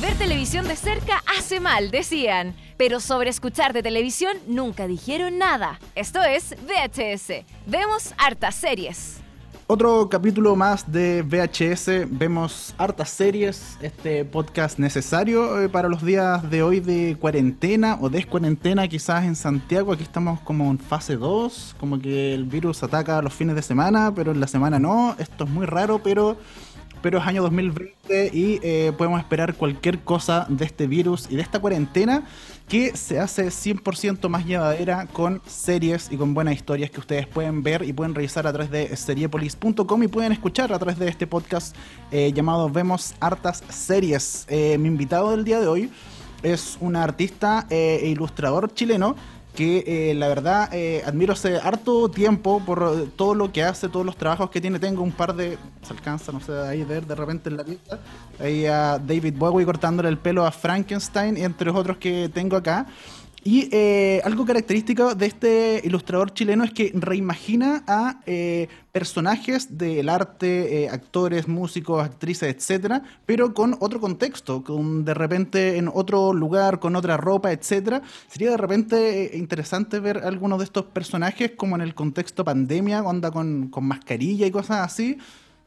Ver televisión de cerca hace mal, decían. Pero sobre escuchar de televisión nunca dijeron nada. Esto es VHS. Vemos hartas series. Otro capítulo más de VHS, vemos hartas series, este podcast necesario eh, para los días de hoy de cuarentena o descuarentena quizás en Santiago, aquí estamos como en fase 2, como que el virus ataca los fines de semana, pero en la semana no, esto es muy raro, pero, pero es año 2020 y eh, podemos esperar cualquier cosa de este virus y de esta cuarentena que se hace 100% más llevadera con series y con buenas historias que ustedes pueden ver y pueden revisar a través de seriepolis.com y pueden escuchar a través de este podcast eh, llamado Vemos Hartas Series. Eh, mi invitado del día de hoy es un artista eh, e ilustrador chileno que eh, la verdad eh, admiro hace harto tiempo por todo lo que hace, todos los trabajos que tiene. Tengo un par de, se alcanza, no sé, ahí ver de repente en la lista, ahí a David Bowie cortándole el pelo a Frankenstein, entre otros que tengo acá. Y eh, algo característico de este ilustrador chileno es que reimagina a eh, personajes del arte, eh, actores, músicos, actrices, etcétera, pero con otro contexto, con de repente en otro lugar, con otra ropa, etcétera. Sería de repente eh, interesante ver algunos de estos personajes como en el contexto pandemia, onda con, con mascarilla y cosas así.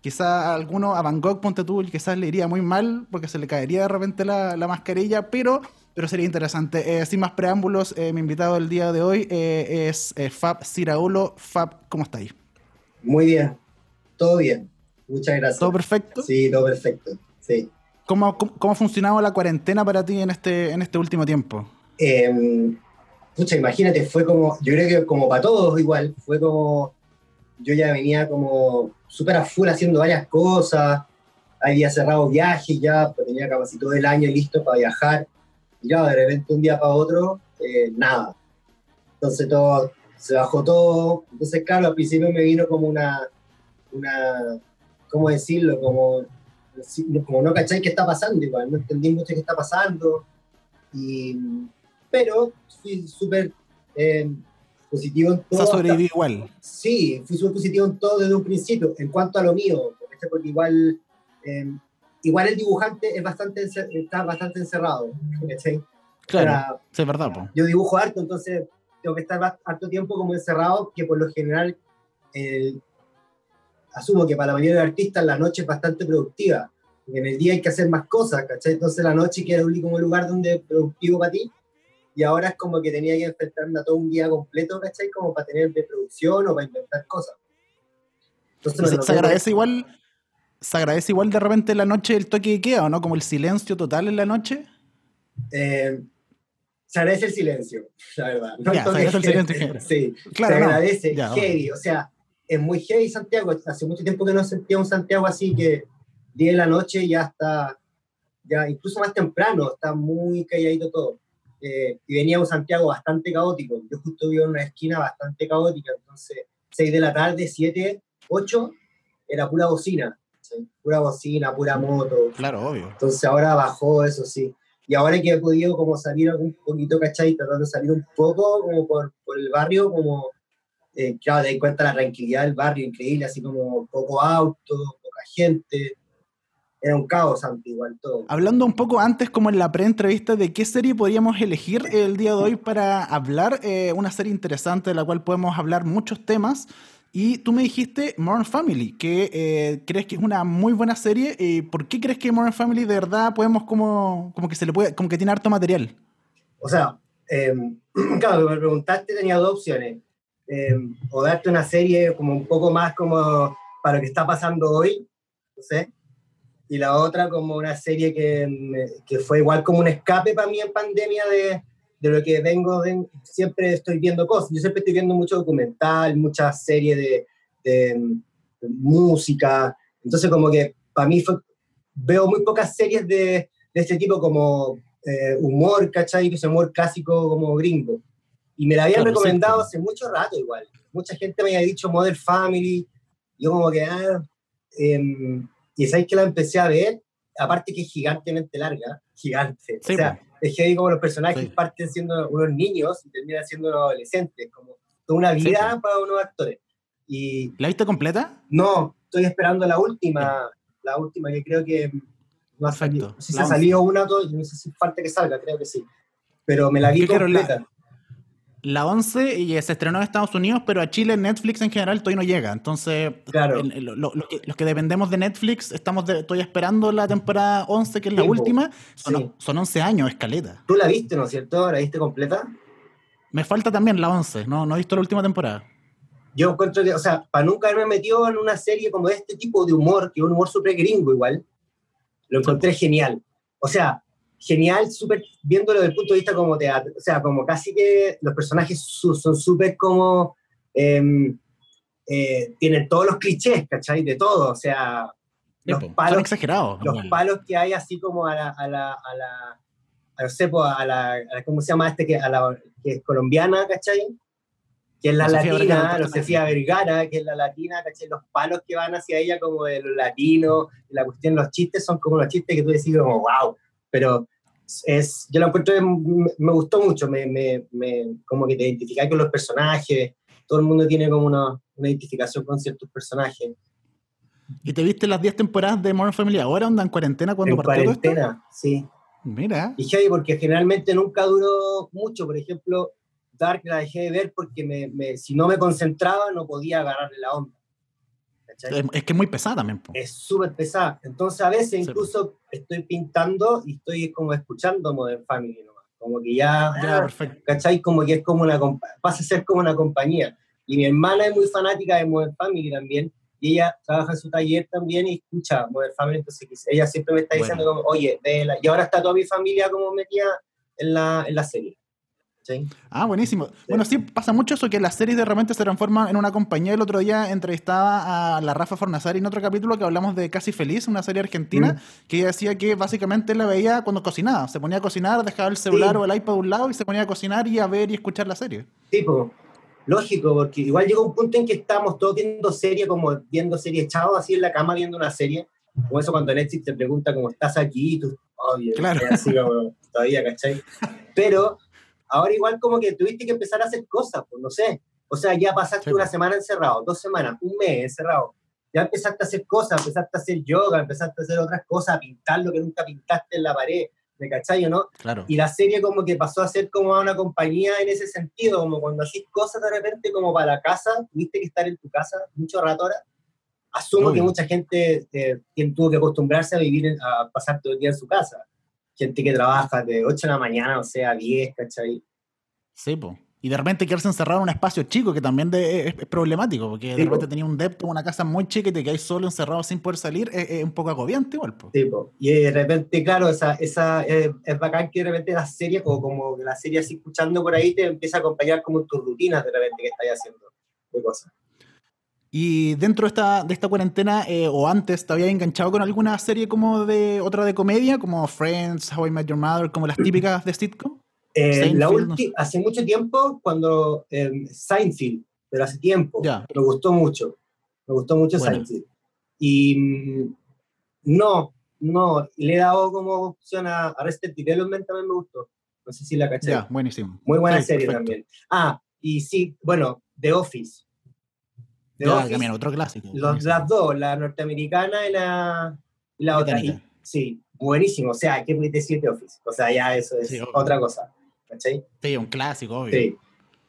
Quizá a alguno, a Van Gogh, ponte tú, quizás le iría muy mal porque se le caería de repente la, la mascarilla, pero pero sería interesante. Eh, sin más preámbulos, eh, mi invitado del día de hoy eh, es Fab Ciraulo. Fab, ¿cómo estáis? Muy bien, todo bien. Muchas gracias. ¿Todo perfecto? Sí, todo perfecto. Sí. ¿Cómo, cómo, cómo ha funcionado la cuarentena para ti en este, en este último tiempo? Eh, pucha, imagínate, fue como, yo creo que como para todos igual, fue como, yo ya venía como súper a full haciendo varias cosas, había cerrado viajes ya, pues tenía casi todo el año listo para viajar, y de repente un día para otro, eh, nada. Entonces todo, se bajó todo, entonces claro, al principio me vino como una, una ¿cómo decirlo? Como, como no cacháis qué está pasando igual, no entendí mucho qué está pasando, y, pero fui súper eh, positivo en todo. ¿Se ha sobrevivido igual? Sí, fui súper positivo en todo desde un principio, en cuanto a lo mío, porque igual, eh, igual el dibujante es bastante, está bastante encerrado, ¿cachai? Claro, Para- sí, es verdad. po. yo dibujo harto, entonces tengo que estar harto tiempo como encerrado, que por lo general eh, asumo que para la mayoría de artistas la noche es bastante productiva, porque en el día hay que hacer más cosas, ¿cachai? Entonces la noche queda como un lugar donde es productivo para ti, y ahora es como que tenía que enfrentarme a todo un día completo, ¿cachai? Como para tener de producción o para inventar cosas. Entonces, se, agradece igual. Se agradece igual de repente la noche el toque de queda, ¿o no? Como el silencio total en la noche. eh, se agradece el silencio, la verdad. No se agradece el silencio. Sí, Claro, se no. agradece, heavy, o sea, es muy heavy Santiago, hace mucho tiempo que no sentía un Santiago así que 10 de la noche ya está, ya incluso más temprano, está muy calladito todo. Eh, y venía un Santiago bastante caótico, yo justo vivo en una esquina bastante caótica, entonces 6 de la tarde, 7, 8, era pura bocina, ¿sí? pura bocina, pura moto, Claro, obvio. entonces ahora bajó, eso sí. Y ahora que he podido como salir un poquito, ¿cachai? Tratando de salir un poco como por, por el barrio, como, eh, claro, te das cuenta la tranquilidad del barrio, increíble, así como poco auto, poca gente. Era un caos antes igual todo. Hablando un poco antes, como en la pre-entrevista, de qué serie podríamos elegir el día de hoy para hablar, eh, una serie interesante de la cual podemos hablar muchos temas. Y tú me dijiste Modern Family, que eh, crees que es una muy buena serie. Eh, ¿Por qué crees que Modern Family de verdad podemos como, como que se le puede, como que tiene harto material? O sea, eh, claro, me preguntaste, tenía dos opciones. Eh, o darte una serie como un poco más como para lo que está pasando hoy, no sé. Y la otra como una serie que, que fue igual como un escape para mí en pandemia de, de lo que vengo, de, siempre estoy viendo cosas. Yo siempre estoy viendo mucho documental, muchas series de, de- de música. Entonces como que para mí fue, veo muy pocas series de, de este tipo como eh, humor, ¿cachai? Que es humor clásico como gringo. Y me la habían Claro, recomendado sí. hace mucho rato igual. Mucha gente me había dicho Modern Family. Yo como que, ah, em, y sabéis que la empecé a ver, aparte que es gigantemente larga, gigante. Sí, o sea, es que ahí como los personajes Sí. parten siendo unos niños y terminan siendo unos adolescentes, como toda una Sí, vida para unos actores. Y ¿La viste completa? no, estoy esperando la última, la última que creo que no ha salido. No sé si ha salido una, no sé si falta que salga, creo que sí. Pero me la vi la- completa. La 11 y se estrenó en Estados Unidos, pero a Chile Netflix en general todavía no llega. Entonces, Claro. el- el- lo- lo que- los que dependemos de Netflix, estamos de- estoy esperando la temporada 11, que es la última. Son, Sí. son 11 años, escaleta. Tú la viste, ¿no es cierto? ¿La viste completa? Me falta también la 11, no, no he visto la última temporada. Yo encuentro que, o sea, para nunca haberme metido en una serie como de este tipo de humor, que es un humor súper gringo igual, lo encontré genial. O sea, genial, súper, viéndolo desde el punto de vista como teatro, o sea, como casi que los personajes su- son súper como, em, eh, tienen todos los clichés, ¿cachai? De todo, o sea, los palos, exagerados. los igual. palos que hay así como a la, a la, a la, a, no sé, a la, a la- ¿cómo se llama este? Que, a la, que es colombiana, ¿cachai? Que es la, La latina, la. Sofía Vergara, que es la latina, ¿cachai? Los palos que van hacia ella como de los latinos, la cuestión, los chistes son como los chistes que tú decís como, wow, pero es, yo lo encuentro, me, me gustó mucho, me, me, me- como que te identificás con los personajes, todo el mundo tiene como una, una identificación con ciertos personajes. ¿Y te viste las 10 temporadas de Modern Family ahora, onda en cuarentena cuando En partió todo esto? cuarentena, sí. Mira. Y heavy porque generalmente nunca duró mucho. Por ejemplo, Dark la dejé de ver porque me- si no me concentraba no podía agarrarle la onda. ¿Cachai? Es, que es muy pesada también. po. Es súper pesada. Entonces a veces Sí. incluso estoy pintando y estoy como escuchando Modern Family nomás. Como que ya, Ya, ah, perfecto. ¿cachai? Como que es como una pasa a ser como una compañía. Y mi hermana es muy fanática de Modern Family también. Y ella trabaja en su taller también y escucha Modern Family. Entonces ella siempre me está diciendo como, oye, vela. Y ahora está toda mi familia como metida en la, en la serie. ¿Cachai? Ah, buenísimo. Bueno, sí, pasa mucho eso que las series de repente se transforman en una compañía. El otro día entrevistaba a la Rafa Fornazari en otro capítulo que hablamos de Casi Feliz, una serie argentina, Mm. que ella decía que básicamente la veía cuando cocinaba. Se ponía a cocinar, dejaba el celular Sí. o el iPad a un lado y se ponía a cocinar y a ver y escuchar la serie. Tipo, lógico, porque igual llegó un punto en que estábamos todos viendo serie, como viendo serie echados así en la cama viendo una serie. Como eso cuando Netflix te pregunta cómo estás aquí, y tú, oye, Claro. así como todavía, ¿cachai? Pero ahora igual como que tuviste que empezar a hacer cosas, pues no sé. O sea, ya pasaste Sí, una pues. semana encerrado, dos semanas, un mes encerrado. Ya empezaste a hacer cosas, empezaste a hacer yoga, empezaste a hacer otras cosas, a pintar lo que nunca pintaste en la pared, ¿me cachai o no? Claro. Y la serie como que pasó a ser como una compañía en ese sentido, como cuando haces cosas de repente como para la casa, tuviste que estar en tu casa mucho rato ahora. Asumo que Obvio. mucha gente eh, quien tuvo que acostumbrarse a vivir, en- a pasar todo el día en su casa. Gente que trabaja de 8 de la mañana, o sea, 10, ¿cachai? Sí, po. Y de repente quedarse encerrado en un espacio chico, que también de- es, es problemático, porque Sí, de repente po. tenía un depto, una casa muy chica y te quedáis solo encerrado sin poder salir, es, es un poco agobiante igual. Po. Tipo, y de repente, claro, esa, esa, eh, es bacán que de repente la serie, o como la serie así escuchando por ahí, te empieza a acompañar como tus rutinas de repente que estás haciendo de cosas. Y dentro de esta, de esta cuarentena, eh, o antes, ¿te habías enganchado con alguna serie como de otra de comedia, como Friends, How I Met Your Mother, como las típicas de sitcom? Eh, la no ulti- hace mucho tiempo, cuando eh, Seinfeld, pero hace tiempo, Ya. me gustó mucho. Me gustó mucho Buena. Seinfeld. Y mm, no, no, le he dado como opción a Arrested Development, también me gustó. No sé si la caché. Ya, buenísimo. Muy buena Sí, serie perfecto. también. Ah, y sí, bueno, The Office. The Ya, Office, también, otro clásico. los- las dos, la norteamericana y la, y la otra. Y- sí, buenísimo. O sea, ¿qué puedes decir de Office? O sea, ya eso es Sí, otra cosa. ¿Cachai? Sí, un clásico, obvio. Sí.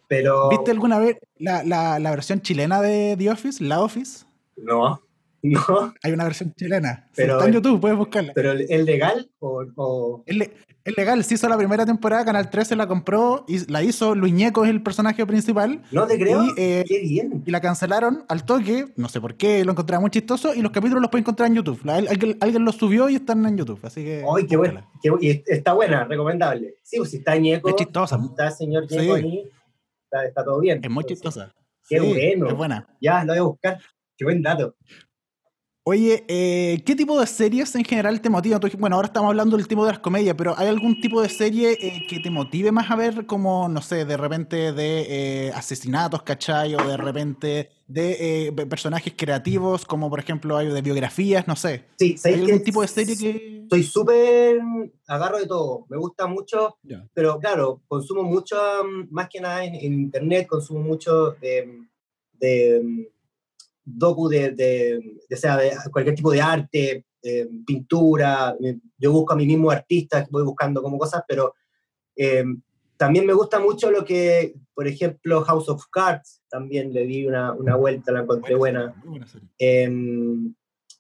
Pero. ¿Viste alguna vez la, la, la versión chilena de The Office, La Office? No, no. Hay una versión chilena. Sí, Pero- está en YouTube, puedes buscarla. Pero ¿es legal o.? o- Es, le- es legal, se hizo la primera temporada, Canal 13 la compró y la hizo, Luis Ñeco es el personaje principal. No te creo. Y, eh, Qué bien. y la cancelaron al toque, no sé por qué, lo encontraba muy chistoso y los capítulos los pueden encontrar en YouTube. La- alguien, alguien los subió y están en YouTube, así que... Ay, qué búscala. bueno. Qué bu- y está buena, recomendable. Sí, pues si está Ñeco. Es chistosa, si está señor Sí. Ñeco ahí, está, está todo bien. es muy chistosa. Qué Sí, bueno. Es buena. Ya, lo voy a buscar. Qué buen dato. Oye, eh, ¿qué tipo de series en general te motivan? Bueno, ahora estamos hablando del tipo de las comedias, pero ¿hay algún tipo de serie eh, que te motive más a ver como, no sé, de repente de eh, asesinatos, ¿cachai? O de repente de eh, pe- personajes creativos, como por ejemplo hay de biografías, no sé. Sí, ¿Hay ¿sabes algún tipo de serie que...? Soy súper. Agarro de todo. Me gusta mucho, pero claro, consumo mucho, más que nada en, en internet, consumo mucho de, de, docu de, de, sea, de cualquier tipo de arte, eh, pintura, yo busco a mi mismo artista, voy buscando como cosas, pero eh, también me gusta mucho lo que, por ejemplo, House of Cards, también le di una, una vuelta, la encontré buena. Em,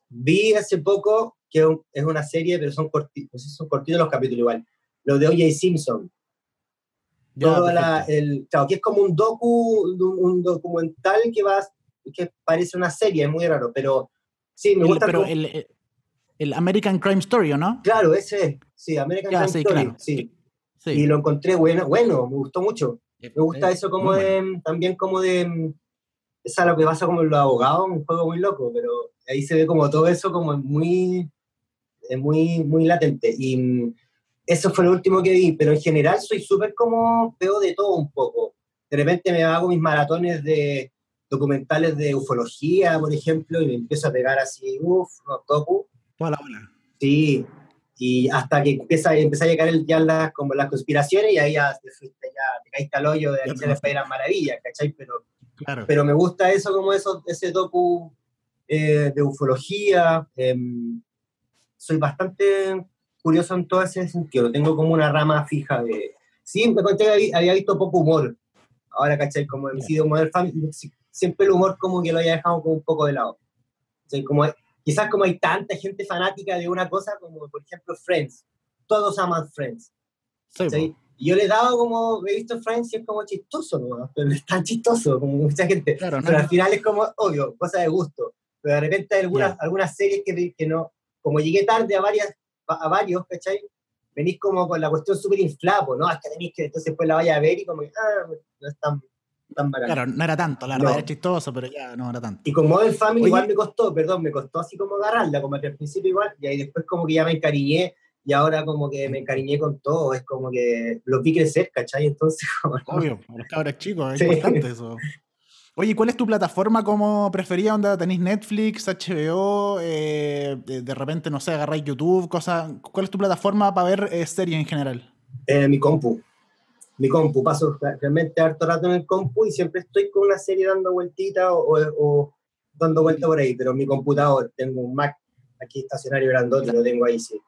vi hace poco, que es una serie, pero son cortitos, son cortitos los capítulos igual, lo de O.J. Simpson. el, claro, que es como un docu, un, documental que va, que parece una serie, es muy raro, pero sí, me gusta. Pero el, el, American Crime Story, ¿no? Claro, ese, sí, American Crime Story, sí. Y lo encontré bueno, bueno, me gustó mucho. Me gusta eso como de, también como de, esa lo que pasa como los abogados, un juego muy loco, pero ahí se ve como todo eso como muy, muy, muy latente. Y eso fue lo último que vi, pero en general soy súper como, veo de todo un poco. De repente me hago mis maratones de documentales de ufología, por ejemplo, y me empiezo a pegar así, uff, no toco. Toda la ola. Sí, y hasta que empieza, empieza a llegar el, ya las, como las conspiraciones y ahí ya te, fuiste, ya te caíste al hoyo de Alicia de las Maravillas, ¿cachai? Pero, pero me gusta eso, como eso, ese docu eh, de ufología. Em, soy bastante curioso en todo ese sentido, tengo como una rama fija de... Sí, me conté que había, visto poco humor, ahora, ¿cachai? Como el sido Model Family, siempre el humor como que lo había dejado como un poco de lado. ¿cachai? Como quizás como hay tanta gente fanática de una cosa como por ejemplo Friends, todos aman Friends. Sí, y yo le he dado como, he visto Friends y es como chistoso, ¿no? pero es tan chistoso como mucha gente, pero al final es como, obvio, cosa de gusto, pero de repente hay algunas, algunas series que, que no, como llegué tarde a, varias, a varios, ¿cachai? Venís como con la cuestión súper inflada, ¿no? Hasta tenéis que entonces pues la vaya a ver y como, ah, no es tan, Claro, no era tanto, la verdad era chistoso, pero ya no era tanto. Y con Modern Family igual me costó, perdón, me costó así como agarrarla, como que al principio igual, y ahí después como que ya me encariñé, y ahora como que me encariñé con todo, es como que lo vi crecer, ¿cachai? Entonces, como... Obvio, los cabros chicos, es importante eso. Oye, ¿cuál es tu plataforma como preferida? ¿Onda tenéis Netflix, HBO? Eh, de repente, no sé, agarráis YouTube, cosas. ¿Cuál es tu plataforma para ver eh, series en general? Eh, mi compu mi compu, paso realmente harto rato en el compu y siempre estoy con una serie dando vueltitas o, dando vueltas por ahí, pero mi computador, tengo un Mac aquí estacionario grandote, lo tengo ahí, sí.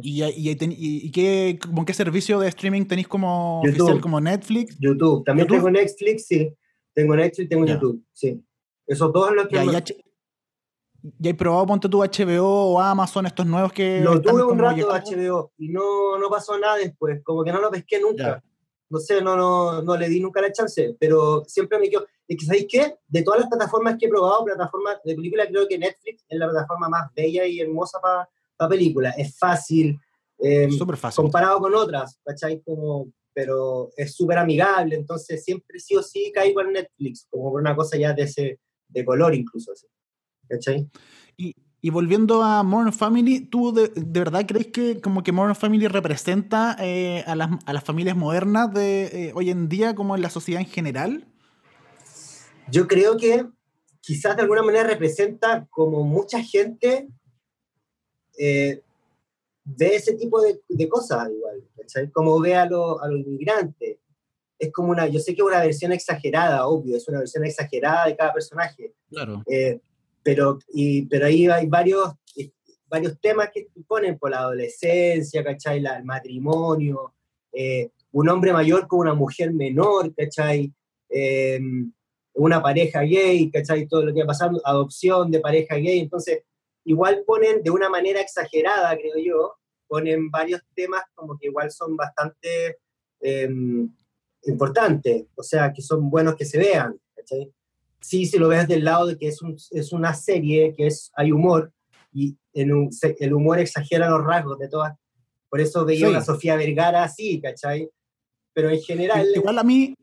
¿Y, y, qué, como qué servicio de streaming tenéis como oficial, como Netflix? YouTube, también tengo Netflix, sí. Tengo Netflix, tengo YouTube, sí. Esos dos los que... Ya, ¿Ya hay probado, ponte tu HBO o Amazon, estos nuevos que... Lo tuve un rato HBO y no, no pasó nada después, como que no lo pesqué nunca no sé, no, no, no le di nunca la chance, pero siempre me quedo. Es que, ¿sabéis qué? De todas las plataformas que he probado, plataformas de película, creo que Netflix es la plataforma más bella y hermosa para pa películas. Es fácil. Eh, fácil. Comparado con otras, ¿cachai? Como, pero es súper amigable, entonces siempre sí o sí caigo en Netflix, como por una cosa ya de ese, de color incluso, ¿cachai? Y, y volviendo a Modern Family, ¿tú de, verdad crees que como que Modern Family representa eh, a, las, a, las, familias modernas de eh, hoy en día como en la sociedad en general? Yo creo que quizás de alguna manera representa como mucha gente eh, de ese tipo de, de cosas igual, Como ve a, los inmigrantes. Es como una, yo sé que es una versión exagerada, obvio, es una versión exagerada de cada personaje. Claro pero, pero ahí hay varios, varios temas que ponen por la adolescencia, ¿cachai? La, el matrimonio, eh, un hombre mayor con una mujer menor, ¿cachai? Em, una pareja gay, ¿cachai? Todo lo que ha pasado, adopción de pareja gay, entonces igual ponen de una manera exagerada, creo yo, ponen varios temas como que igual son bastante em, importantes, o sea, que son buenos que se vean, ¿cachai? Sí, si lo ves del lado de que es, un, es una serie, que es, hay humor, y en un, el humor exagera los rasgos de todas. Por eso veía a Sofía Vergara así, ¿cachai? Pero en general... Igual a mí,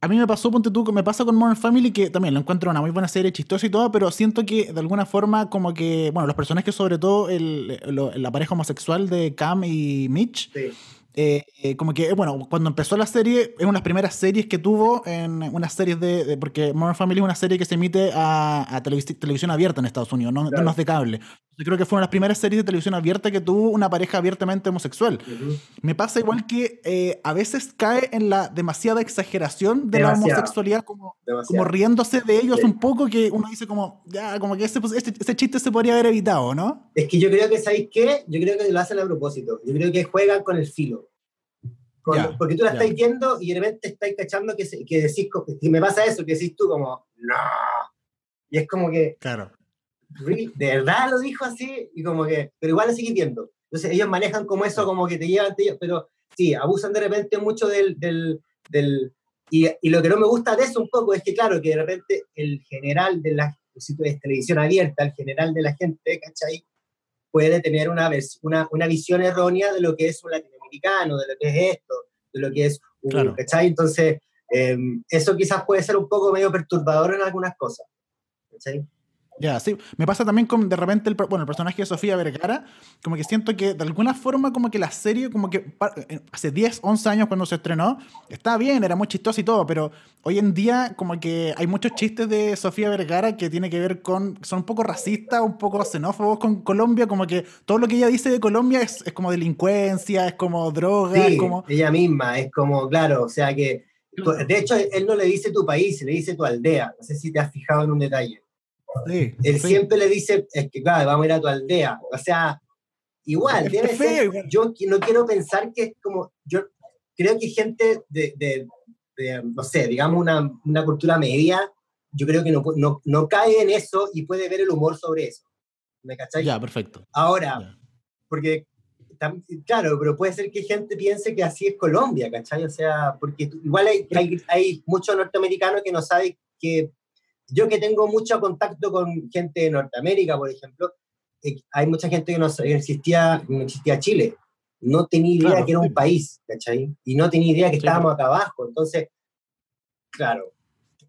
a mí me pasó, ponte tú, me pasa con Modern Family, que también lo encuentro una muy buena serie, chistosa y todo, pero siento que de alguna forma como que, bueno, los personajes, sobre todo el, la pareja homosexual de Cam y Mitch, sí eh, eh, como que, bueno, cuando empezó la serie, es una de las primeras series que tuvo en unas series de, Porque Modern Family es una serie que se emite a, televisión abierta en Estados Unidos, no, no es de cable. Yo creo que fue una de las primeras series de televisión abierta que tuvo una pareja abiertamente homosexual. Me pasa igual que eh, a veces cae en la demasiada exageración de la homosexualidad, como, como, riéndose de ellos un poco, que uno dice como, ya, como que ese, ese, chiste se podría haber evitado, ¿no? Es que yo creo que, ¿sabéis qué? Yo creo que lo hacen a propósito. Yo creo que juegan con el filo. porque tú la estás viendo y de repente estáis cachando que, que decís, que me pasa eso, que decís tú como, no. Y es como que... Claro de verdad lo dijo así, y como que, pero igual lo seguís viendo. Entonces ellos manejan como eso, como que te llevan, ellos, pero sí, abusan de repente mucho del... del, del y, y, lo que no me gusta de eso un poco es que, claro, que de repente el general de la si tú televisión abierta, el general de la gente, ¿cachai? Puede tener una, una, una visión errónea de lo que es un latinoamericano, de lo que es esto, de lo que es un, ¿cachai? Entonces, em, eso quizás puede ser un poco medio perturbador en algunas cosas, ¿cachai? Ya, sí. Me pasa también con de repente el, bueno, el personaje de Sofía Vergara, como que siento que de alguna forma como que la serie, como que eh, hace 10, 11 años cuando se estrenó, estaba bien, era muy chistoso y todo, pero hoy en día como que hay muchos chistes de Sofía Vergara que tiene que ver con, son un poco racistas, un poco xenófobos con Colombia, como que todo lo que ella dice de Colombia es, es como delincuencia, es como droga, sí, es como... ella misma, es como, claro, o sea que... De hecho, él no le dice tu país, le dice tu aldea. No sé si te has fijado en un detalle. Él siempre le dice, es que claro, vamos a ir a tu aldea. O sea, igual, yo no quiero pensar que es como, yo creo que gente de, de, no sé, digamos una, una, cultura media, yo creo que no, no, no, cae en eso y puede ver el humor sobre eso. ¿Me cachai? Ya, perfecto. Ahora, porque, claro, pero puede ser que gente piense que así es Colombia, ¿cachai? O sea, porque igual hay, hay, hay muchos norteamericanos que no saben que yo que tengo mucho contacto con gente de Norteamérica, por ejemplo, eh, hay mucha gente que no existía, no existía Chile. No tenía idea que era un país, ¿cachai? Y no tenía idea que estábamos acá abajo. Entonces, claro,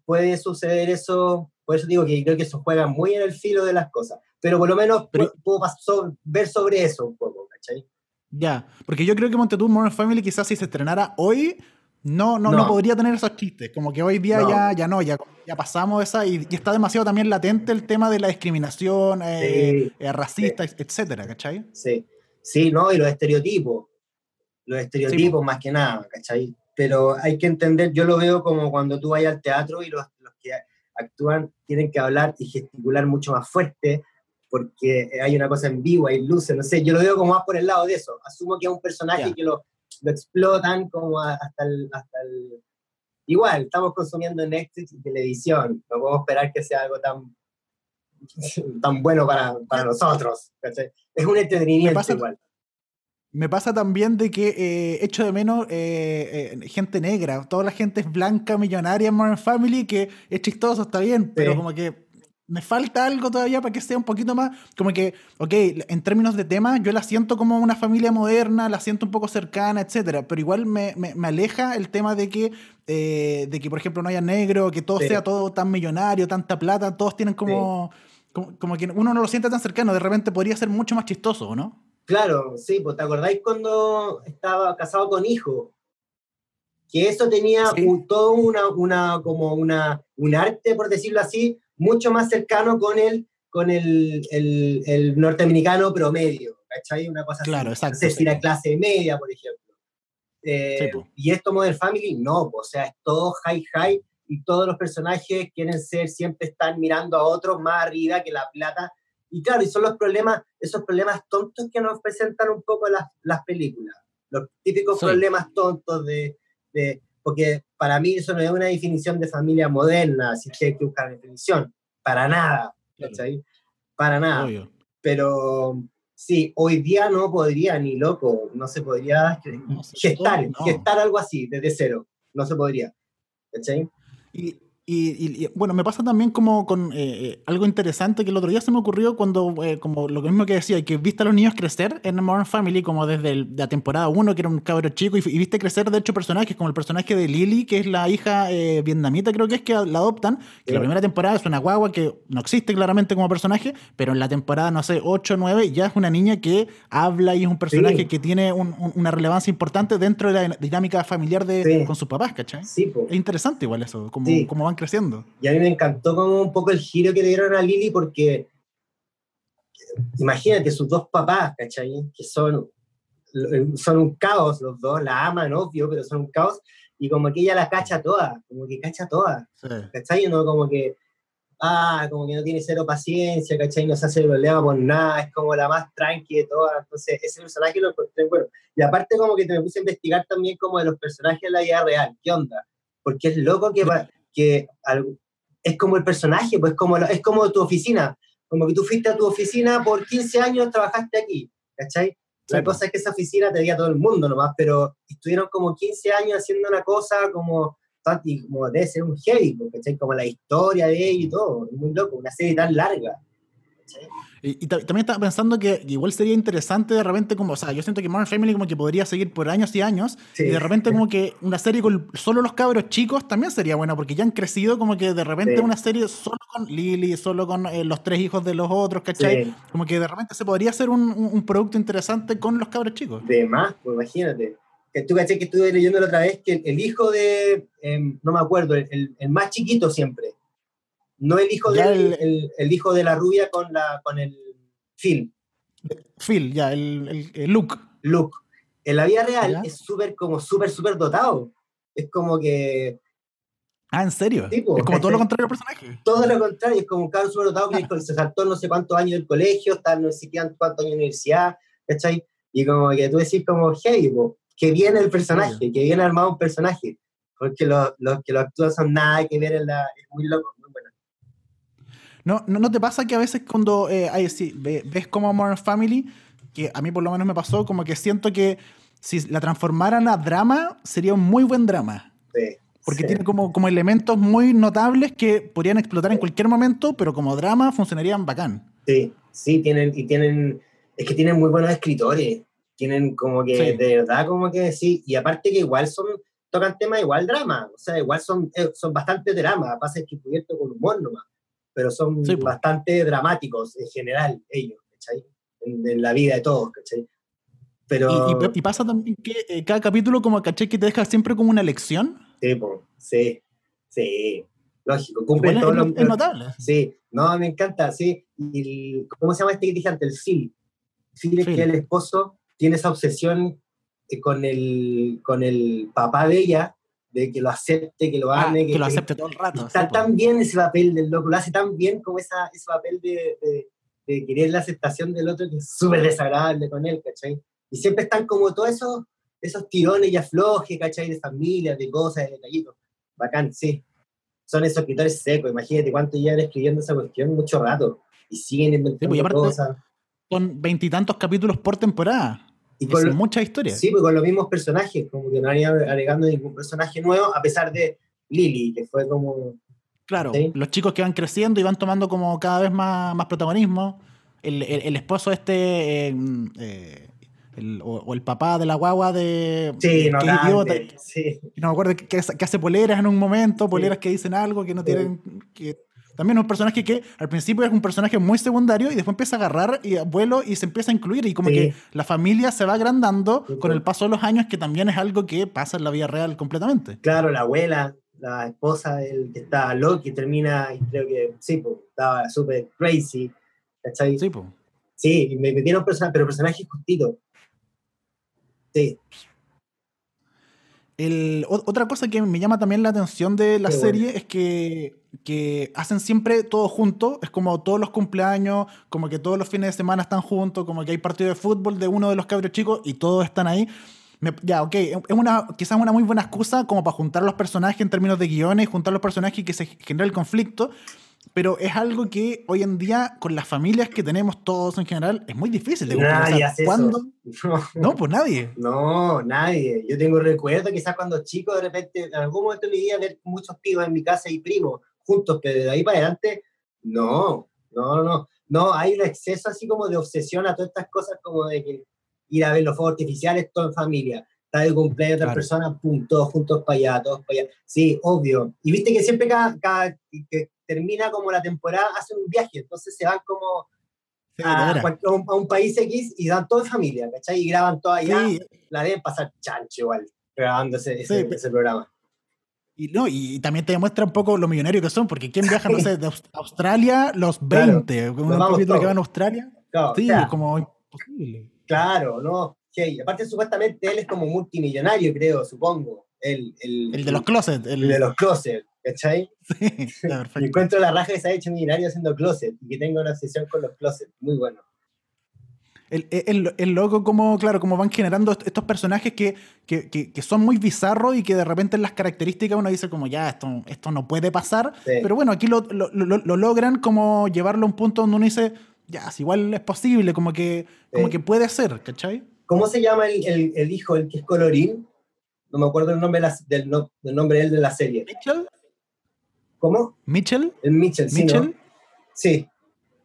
puede suceder eso. Por eso digo que creo que eso juega muy en el filo de las cosas. Pero por lo menos puedo, ver sobre eso un poco, ¿cachai? Ya, porque yo creo que Montetú Modern Family quizás si se estrenara hoy no, no, no, podría tener esos chistes. Como que hoy día ya, ya no, ya, ya pasamos esa y, está demasiado también latente el tema de la discriminación eh, eh, racista, etcétera, ¿cachai? Sí, sí, ¿no? Y los estereotipos. Los estereotipos más que nada, ¿cachai? Pero hay que entender, yo lo veo como cuando tú vayas al teatro y los, los que actúan tienen que hablar y gesticular mucho más fuerte porque hay una cosa en vivo, hay luces, no sé, yo lo veo como más por el lado de eso. Asumo que es un personaje que lo lo explotan como hasta el, hasta el... Igual, estamos consumiendo Netflix y televisión, no podemos esperar que sea algo tan, tan bueno para, para nosotros. Es un entretenimiento igual. Me pasa también de que eh, echo de menos eh, eh, gente negra. Toda la gente es blanca, millonaria en Modern Family, que es chistoso, está bien, pero como que me falta algo todavía para que sea un poquito más, como que, ok, en términos de tema, yo la siento como una familia moderna, la siento un poco cercana, etcétera, pero igual me, me, aleja el tema de que, eh, de que, por ejemplo, no haya negro, que todo sea todo tan millonario, tanta plata, todos tienen como, como, que uno no lo siente tan cercano, de repente podría ser mucho más chistoso, ¿no? Claro, sí, pues te acordáis cuando estaba casado con hijo, que eso tenía todo una, una, como una, un arte, por decirlo así, mucho más cercano con el, con el, el, norteamericano promedio, ¿cachai? Una cosa claro, así. Exacto, si era clase media, por ejemplo. Eh, y esto Modern Family, no, o sea, es todo high high y todos los personajes quieren ser, siempre están mirando a otros más arriba que la plata. Y claro, y son los problemas, esos problemas tontos que nos presentan un poco las, las películas. Los típicos problemas tontos de, de, porque para mí eso no es una definición de familia moderna, que hay que buscar definición, para nada, ¿cachai? Para nada. Pero sí, hoy día no podría, ni loco, no se podría gestar, gestar algo así desde cero, no se podría, ¿cachai? Y, y, bueno, me pasa también como con eh, eh, algo interesante que el otro día se me ocurrió cuando, eh, como lo mismo que decía, que viste a los niños crecer en Modern Family, como desde la temporada 1, que era un cabro chico, y, viste crecer, de hecho, personajes como el personaje de Lily, que es la hija vietnamita, creo que es que la adoptan, que la primera temporada es una guagua que no existe claramente como personaje, pero en la temporada, no sé, 8 o 9, ya es una niña que habla y es un personaje que tiene una relevancia importante dentro de la dinámica familiar de, con sus papás, ¿cachai? Sí, es interesante igual eso, como, como van creciendo. Y a mí me encantó como un poco el giro que le dieron a Lily porque imagínate sus dos papás, ¿cachai? Que son, son un caos los dos, la aman, obvio, pero son un caos, y como que ella la cacha toda, como que cacha toda, sí. ¿cachai? No como que, ah, como que no tiene cero paciencia, ¿cachai? No se hace problema por nada, es como la más tranqui de todas, entonces ese personaje lo encontré bueno. Y aparte como que te me puse a investigar también como de los personajes de la vida real, ¿qué onda? Porque es loco que, que es como el personaje, pues como, es como tu oficina, como que tú fuiste a tu oficina por 15 años, trabajaste aquí, ¿cachai? La cosa es que esa oficina te a todo el mundo nomás, pero estuvieron como 15 años haciendo una cosa como, como debe ser un heavy, ¿cachai? Como la historia de ellos y todo, muy loco, una serie tan larga. ¿Cachai? Y, también estaba pensando que igual sería interesante de repente como, o sea, yo siento que Modern Family como que podría seguir por años y años, y de repente como que una serie con solo los cabros chicos también sería buena, porque ya han crecido como que de repente una serie solo con Lily, solo con eh, los tres hijos de los otros, ¿cachai? Como que de repente se podría hacer un, un, producto interesante con los cabros chicos. De más, pues imagínate. Que tú, ¿cachai? Que estuve leyendo la otra vez que el hijo de, em, no me acuerdo, el, el más chiquito siempre, no el hijo, de, el, el, hijo de la rubia con, la, con el Phil. Phil, ya, el, el, Luke. Luke. En la vida real es súper, como súper, súper dotado. Es como que... Ah, ¿en serio? es como todo lo contrario al personaje. Todo lo contrario, es como un cabrón súper dotado que se saltó no sé cuántos años del colegio, está no sé cuántos años de universidad, ¿cachai? Y como que tú decís como, hey, que viene el personaje, que viene armado un personaje, porque los lo, que lo actúan son nada que ver en la... Es muy loco. ¿No, no, te pasa que a veces cuando eh, ves como Modern Family, que a mí por lo menos me pasó, como que siento que si la transformaran a drama, sería un muy buen drama? Sí. Porque tiene como, como elementos muy notables que podrían explotar en cualquier momento, pero como drama funcionarían bacán. Sí, sí, tienen, y tienen, es que tienen muy buenos escritores, tienen como que, de verdad, como que sí, y aparte que igual son, tocan temas igual drama, o sea, igual son, eh, son bastante drama, pasa es que cubierto con humor nomás pero son bastante dramáticos en general ellos, ¿cachai? En, la vida de todos, ¿cachai? Pero... ¿Y, pasa también que eh, cada capítulo como, ¿cachai? Que te deja siempre como una lección. Sí, sí, sí, lógico, cumple todo es, es, notable. Sí, no, me encanta, sí. Y ¿Cómo se llama este que dije antes? El Phil. Phil es que el esposo tiene esa obsesión eh, con el, con el papá de ella, de que lo acepte, que lo ah, ame. que, lo acepte todo el rato. Está tan bien ese papel del loco, lo hace tan bien como esa, ese papel de, de, querer la aceptación del otro que es súper desagradable con él, ¿cachai? Y siempre están como todos esos, esos tirones y aflojes, ¿cachai? De familias, de cosas, de detallitos. Bacán, sí. Son esos escritores secos, imagínate cuánto llevan escribiendo esa cuestión mucho rato. Y siguen inventando pues, cosas. Son veintitantos capítulos por temporada. Y con muchas historias. Sí, pues con los mismos personajes, como que no han ido agregando ningún personaje nuevo, a pesar de Lily, que fue como... Claro, los chicos que van creciendo y van tomando como cada vez más, más protagonismo. El, el, esposo este, eh, eh, el, o, el papá de la guagua de... Sí, no, idiota, sí. No me acuerdo que, que, hace poleras en un momento, poleras que dicen algo que no tienen... Que, también es un personaje que al principio es un personaje muy secundario y después empieza a agarrar y vuelo y se empieza a incluir y como que la familia se va agrandando con el paso de los años que también es algo que pasa en la vida real completamente. Claro, la abuela, la esposa del que está Loki termina, y creo que sí, pues, estaba súper crazy, ¿cachai? Sí, pues. Sí, me metieron personajes, pero personajes justitos. Sí otra cosa que me llama también la atención de la serie es que, que, hacen siempre todo junto, es como todos los cumpleaños, como que todos los fines de semana están juntos, como que hay partido de fútbol de uno de los cabros chicos y todos están ahí. ya, ok, es una, quizás una muy buena excusa como para juntar los personajes en términos de guiones, juntar los personajes y que se genere el conflicto, pero es algo que hoy en día, con las familias que tenemos todos en general, es muy difícil de Nadie hace ¿Cuándo? No. pues nadie. No, nadie. Yo tengo recuerdo, quizás cuando chico, de repente, en algún momento de mi vida, ver muchos pibos en mi casa y primos juntos, pero de ahí para adelante, no, no, no. No, hay un exceso así como de obsesión a todas estas cosas, como de que ir a ver los fuegos artificiales, todo en familia. Está de cumpleaños de otra persona, pum, todos juntos para allá, todos para allá. Sí, obvio. Y viste que siempre cada, cada que termina como la temporada, hacen un viaje, entonces se van como a, un, país X y dan toda familia, ¿cachai? Y graban todo allá, la deben pasar chancho igual, grabando ese, ese, programa. Y, no, y también te demuestra un poco lo millonarios que son, porque ¿quién viaja, no sé, de Australia? Los 20. un capítulo que va a Australia. Claro, Sí, o sea, como imposible. claro, ¿no? Sí, aparte, supuestamente él es como multimillonario, creo, supongo. El, el, El de los closets. El, el de los closets, ¿cachai? Sí, perfecto. encuentro la raja que se ha hecho millonario haciendo closet y que tenga una obsesión con los closets. Muy bueno. El, el- el loco como, claro, como van generando est- estos personajes que, que, que- que son muy bizarros y que de repente en las características uno dice como ya, esto, esto no puede pasar. Sí. Pero bueno, aquí lo, lo- lo- lo logran como llevarlo a un punto donde uno dice, ya, si igual es posible, como que, como Sí. que puede ser, ¿cachai? ¿Cómo se llama el, el- el hijo, el que es colorín? No me acuerdo el nombre de la- del, no- del nombre de él de la serie. Mitchell, ¿Cómo? Mitchell, El Mitchell, sí. Sí.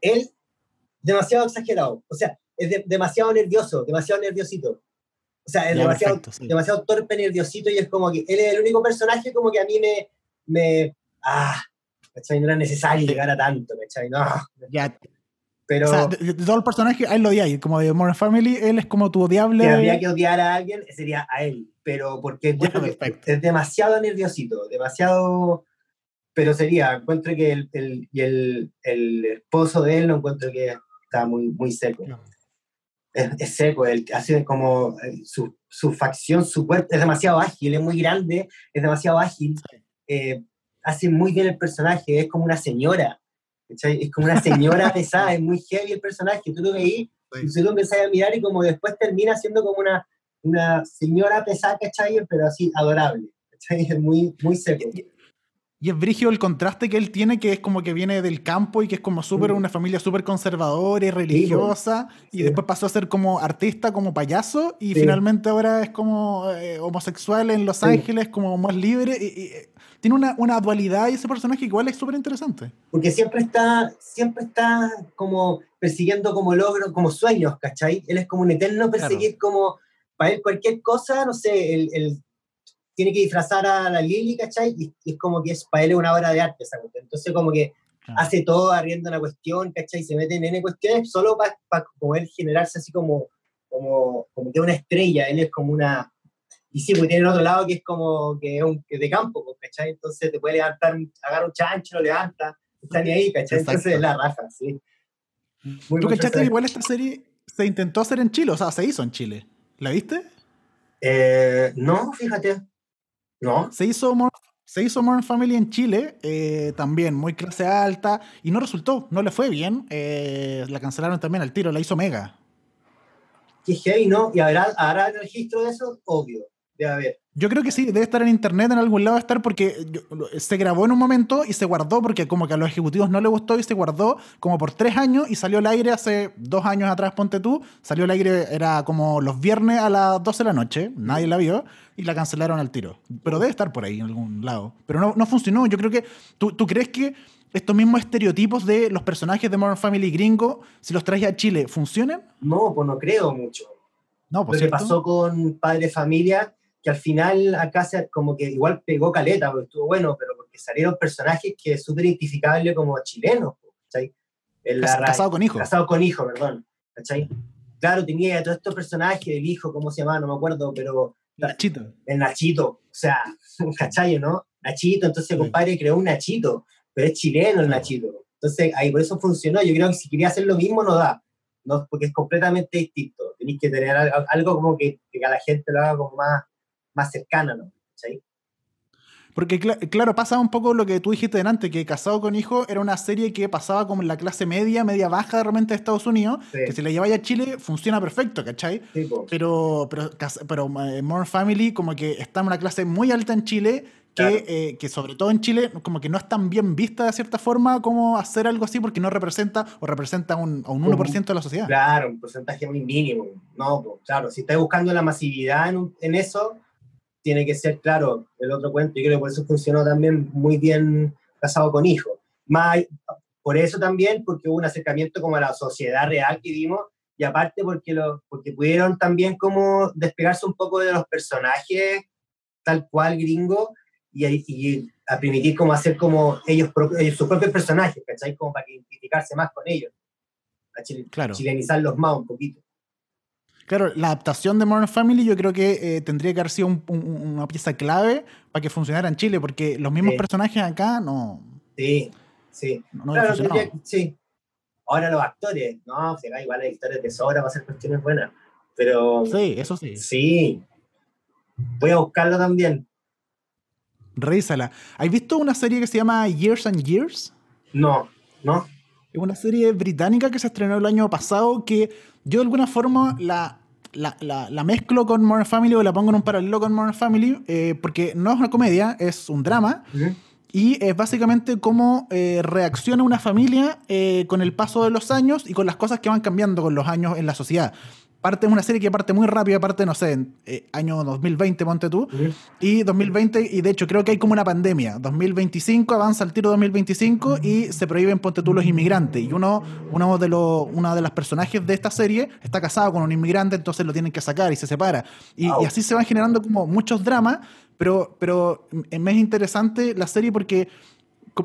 Él, demasiado exagerado. O sea, es de- demasiado nervioso, demasiado nerviosito. O sea, es Ya, demasiado, perfecto, sí. demasiado torpe, nerviosito y es como que él es el único personaje como que a mí me... me ah, ¿cachai? No era necesario Sí. llegar a tanto, ¿cachai? No, Ya, pero o sea, de, de todo el personaje, a él lo odiáis. Como de Modern Family, él es como tu odiable. si habría que odiar a alguien, sería a él. Pero porque es demasiado nerviosito, demasiado... Pero sería, encuentro que el, el, y el, el esposo de él lo encuentro que está muy, muy seco. Es, es seco, él hace como eh, su, su facción, su cuerpo es demasiado ágil, es muy grande, es demasiado ágil, eh, hace muy bien el personaje, es como una señora, ¿cachai? es como una señora pesada, es muy heavy el personaje, tú lo veís, Sí. y tú lo empezás a mirar y como después termina siendo como una, una señora pesada, ¿cachai? Pero así, adorable, ¿cachai? Es muy, muy seco. Y, y es brigio el contraste que él tiene, que es como que viene del campo y que es como súper Mm. una familia súper conservadora y religiosa, y después pasó a ser como artista, como payaso, y Sí. finalmente ahora es como eh, homosexual en Los Sí. Ángeles, como más libre, y, y, eh, tiene una, una dualidad y ese personaje igual es súper interesante. porque siempre está, siempre está como persiguiendo como logros, como sueños, ¿cachai? Él es como un eterno perseguir como, para él cualquier cosa, no sé, él tiene que disfrazar a la Lily, ¿cachai? Y, y es como que es, para él es una obra de arte esa cuestión. Entonces como que Claro. hace todo arriendo una cuestión, ¿cachai? Se mete en N cuestiones solo para poder generarse así como, como, como que una estrella, él es como una... Y sí, pues tiene el otro lado que es como que es, un, que es de campo, pues, ¿cachai? Entonces te puede levantar, agarra un chancho, lo levanta, está ni ahí, ¿cachai? Exacto. Entonces es la raja, sí. Muy ¿Tú cachaste igual esta serie se intentó hacer en Chile? O sea, se hizo en Chile. ¿La viste? Eh, no, fíjate. No. Se hizo Modern, se hizo Modern Family en Chile, eh, también muy clase alta, y no resultó, no le fue bien. eh, la cancelaron también al tiro, la hizo Mega. Qué heavy, ¿no? ¿Y habrá, habrá registro de eso? Obvio, debe haber. Yo creo que sí, debe estar en internet en algún lado, estar porque lo- se grabó en un momento y se guardó porque como que a los ejecutivos no le gustó y se guardó como por tres años y salió al aire hace dos años atrás, ponte tú, salió al aire, era como los viernes a las 12 de la noche, nadie la vio y la cancelaron al tiro. Pero debe estar por ahí en algún lado. Pero no, no funcionó, yo creo que, ¿tú, tú crees que estos mismos estereotipos de los personajes de Modern Family gringo, si los traes a Chile, funcionan? No, pues no creo mucho. No, Lo pues que ¿cierto? pasó con Padre Familia, que al final acá se, como que igual pegó caleta, porque estuvo bueno, pero porque salieron personajes que es súper identificable como chilenos, ¿cachai? Cas- ra- casado con hijo. Casado con hijo, perdón, ¿cachai? Claro, tenía todos estos personajes, el hijo, ¿cómo se llama? No me acuerdo, pero Nachito. el Nachito, o sea, ¿cachai, no? Nachito, entonces Sí. compadre creó un Nachito, pero es chileno el. Nachito. Entonces, ahí por eso funcionó. Yo creo que si quería hacer lo mismo, no da, no, porque es completamente distinto. Tenéis que tener al- algo como que, que a la gente lo haga como más, más cercana, ¿no? ¿Cachai? Porque cla- claro, pasa un poco lo que tú dijiste delante, que Casado con Hijo era una serie que pasaba como en la clase media, media baja de repente de Estados Unidos, Sí. que si la lleváis a Chile funciona perfecto, ¿cachai? Sí, po. Pero, pero, pero eh, Modern Family como que está en una clase muy alta en Chile, que, Claro. eh, que sobre todo en Chile como que no es tan bien vista de cierta forma como hacer algo así porque no representa o representa un, a un 1% de la sociedad. Claro, un porcentaje muy mínimo. No, claro, si estás buscando la masividad en, en eso, tiene que ser, claro, el otro cuento. Yo creo que por eso funcionó también muy bien casado con hijo. Más, por eso también, porque hubo un acercamiento como a la sociedad real que vimos, y aparte porque, lo, porque pudieron también como despegarse un poco de los personajes tal cual gringo y, y a permitir como hacer como ellos, propios- sus propios personajes, ¿cachai? Como para identificarse más con ellos. A chile- Claro. chilenizarlos más un poquito. Claro, la adaptación de Modern Family yo creo que eh, tendría que haber sido un- un- una pieza clave para que funcionara en Chile, porque los mismos Sí. personajes acá no, Sí, sí. no claro, tendría sí. Ahora los actores, no, se igual hay historias de sobra para hacer cuestiones buenas. Pero. Sí, eso sí. Sí. Voy a buscarlo también. Revísala. ¿Has visto una serie que se llama Years and Years? No, no. Es una serie británica que se estrenó el año pasado que yo de alguna forma la, la, mezclo con Modern Family o la pongo en un paralelo con Modern Family eh, porque no es una comedia, es un drama. Y es básicamente cómo eh, reacciona una familia eh, con el paso de los años y con las cosas que van cambiando con los años en la sociedad parte es una serie que parte muy rápido, parte, no sé, en eh, año 2020, ponte tú, y 2020, y de hecho creo que hay como una pandemia. 2025 avanza el tiro 2025 y se prohíben, ponte tú, los inmigrantes. Y uno, uno de los, una de las personajes de esta serie está casado con un inmigrante, entonces lo tienen que sacar y se separa. Y, y así se van generando como muchos dramas, pero, pero es más interesante la serie porque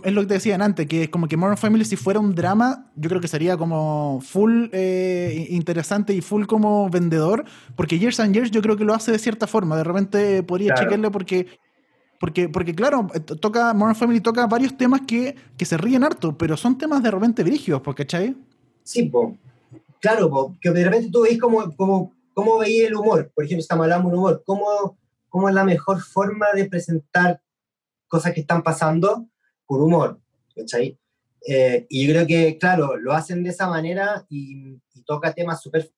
es lo que te decían antes, que es como que Modern Family si fuera un drama, yo creo que sería como full eh, interesante y full como vendedor, porque Years and Years yo creo que lo hace de cierta forma, de repente podría chequearle porque, porque, porque claro, eh, toca, Modern Family toca varios temas que, que se ríen harto, pero son temas de repente brígidos, ¿cachai? Sí, po. claro, po. que de repente tú veis como, como, cómo veis el humor, por ejemplo, estamos hablando de humor, cómo, cómo es la mejor forma de presentar cosas que están pasando por humor, ¿cachai? Eh, y yo creo que, claro, lo hacen de esa manera y, toca temas súper,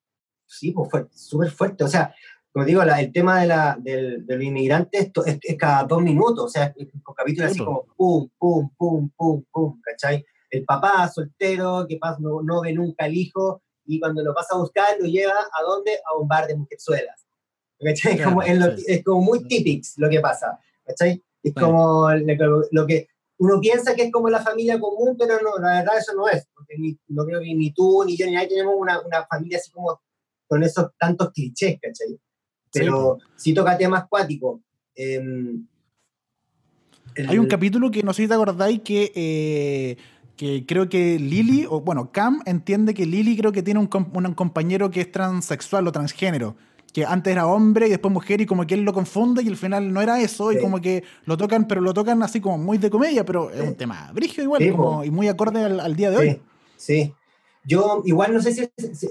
sí, pues súper fuertes. O sea, como digo, el tema de la, del, del inmigrante es, es, cada dos minutos, o sea, con capítulos así como pum, pum, pum, pum, pum, ¿cachai? El papá soltero que pasa, no, no, ve nunca al hijo y cuando lo pasa a buscar lo lleva a dónde? A un bar de mujerzuelas. ¿Cachai? como, es, como muy típico lo que pasa, ¿cachai? Es como lo que uno piensa que es como la familia común, pero no, la verdad eso no es, porque no creo que ni tú ni yo ni nadie tenemos una, una familia así como con esos tantos clichés, ¿cachai? Pero si toca temas acuáticos. Em, Hay un capítulo que no sé si te acordáis que, eh, que creo que Lily, o bueno, Cam entiende que Lily creo que tiene un, un compañero que es transexual o transgénero que antes era hombre y después mujer y como que él lo confunde y al final no era eso y como que lo tocan, pero lo tocan así como muy de comedia, pero es un tema brígido igual como, y muy acorde al, día de hoy. Sí, yo igual no sé si,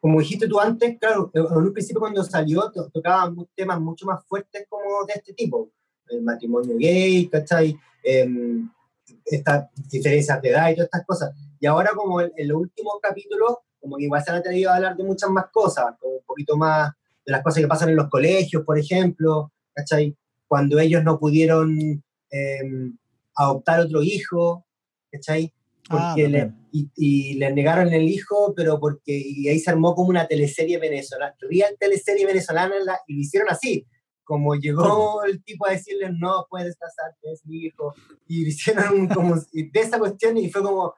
como dijiste tú antes, claro, en un principio cuando salió tocaba temas mucho más fuertes como de este tipo, el matrimonio gay, ¿cachai? Eh, estas diferencias de edad y todas estas cosas. Y ahora como en, en los últimos capítulos como que igual se han atrevido a hablar de muchas más cosas, como un poquito más de las cosas que pasan en los colegios, por ejemplo, ¿cachai? Cuando ellos no pudieron em, adoptar otro hijo, ¿cachai? Ah, porque y, les negaron el hijo, pero porque y ahí se armó como una teleserie venezolana, real teleserie venezolana y lo hicieron así, como llegó el tipo a decirles no puedes casarte, es mi hijo, y hicieron como de esa cuestión y fue como,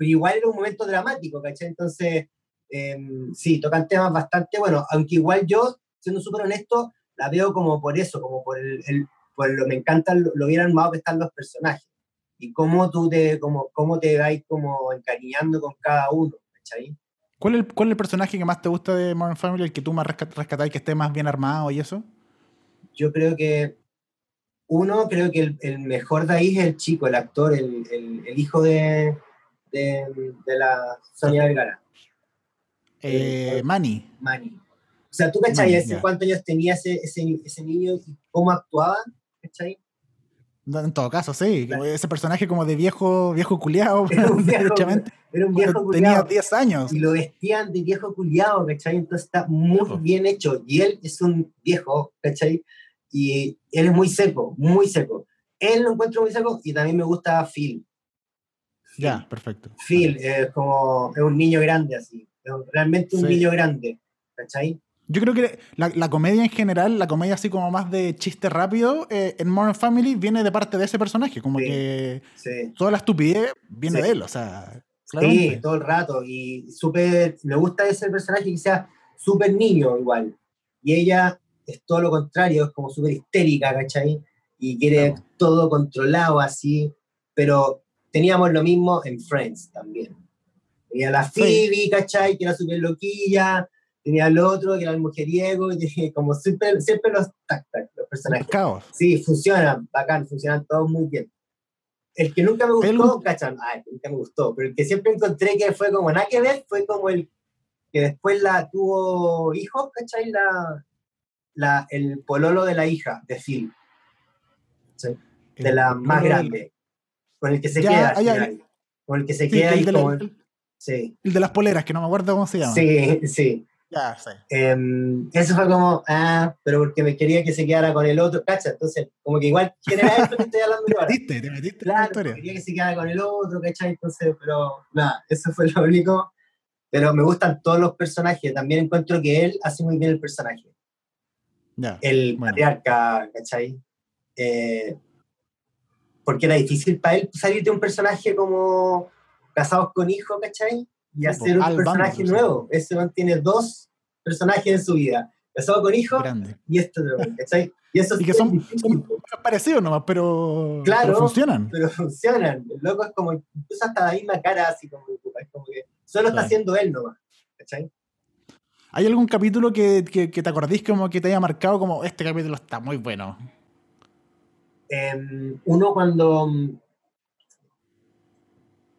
pero igual era un momento dramático, ¿cachai? Entonces, em, sí, tocan temas bastante buenos, aunque igual yo, siendo súper honesto, la veo como por eso, como por el, por lo me encanta lo, bien armado que están los personajes y cómo tú te, como, cómo te vais como encariñando con cada uno, ¿cachai? ¿Cuál es, el, ¿Cuál es el personaje que más te gusta de Modern Family, el que tú más rescatáis, que esté más bien armado y eso? Yo creo que uno, creo que el, mejor de ahí es el chico, el actor, el, el hijo de, de, de la Sonia Vergara. Eh, eh Manny. Manny. O sea, ¿tú cachai cuántos años tenía ese, ese, ese, niño y cómo actuaba? ¿Cachai? En todo caso, sí. Ese personaje como de viejo, viejo culiado. Era un viejo, era un viejo culiado. Tenía 10 años. Y lo vestían de viejo culiado, ¿cachai? Entonces está muy bien hecho. Y él es un viejo, ¿cachai? Y él es muy seco, muy seco. Él lo encuentro muy seco y también me gusta Phil. Ya, perfecto. Phil es como es un niño grande así, es realmente un niño grande, ¿cachai? Yo creo que la, comedia en general, la comedia así como más de chiste rápido, eh, en Modern Family viene de parte de ese personaje, como que toda la estupidez viene de él, o sea. Sí, todo el rato, y súper, me gusta ese personaje que sea súper niño igual, y ella es todo lo contrario, es como súper histérica, ¿cachai? Y quiere todo controlado así, pero teníamos lo mismo en Friends también. Tenía la Phoebe, ¿cachai? Que era súper loquilla, tenía el otro, que era el mujeriego, y como siempre, siempre los, tac, tac, los personajes. Sí, funcionan, bacán, funcionan todos muy bien. el que nunca me ¿Hay gustó, algún- cachan, el que nunca me gustó, pero el que siempre encontré que fue como nada que ver, fue como el que después la tuvo hijos, ¿cachai? La, la, el pololo de la hija de Phil, ¿sí? de la El- más el- grande, con el que se Ya, queda, final, con el que se sí, queda el y de la- el- sí, el de las poleras, que no me acuerdo cómo se llama. sí, sí. Ya, sí. Em, eso fue como, ah, pero porque me quería que se quedara con el otro, ¿cacha? Entonces, como que igual genera esto que estoy hablando Te metiste, te metiste en la Claro, historia. quería que se quedara con el otro, ¿cachai? Entonces, pero nada, eso fue lo único. Pero me gustan todos los personajes. También encuentro que él hace muy bien el personaje. Ya. El Bueno. patriarca, ¿cachai? Eh, porque era difícil para él salir de un personaje como casados con hijos, ¿cachai? Y Sí, hacer po, un Al personaje Bando, sí. nuevo. Ese man tiene dos personajes en su vida. Casado con hijos y esto ¿cachai? Y eso Y que son, parecidos nomás, pero, Claro. pero funcionan. pero funcionan. El loco es como, incluso hasta la misma cara, así como, es como que solo está haciendo él nomás. ¿Cachai? ¿Hay algún capítulo que, que, que te acordís como que te haya marcado como este capítulo está muy bueno? Em, uno cuando,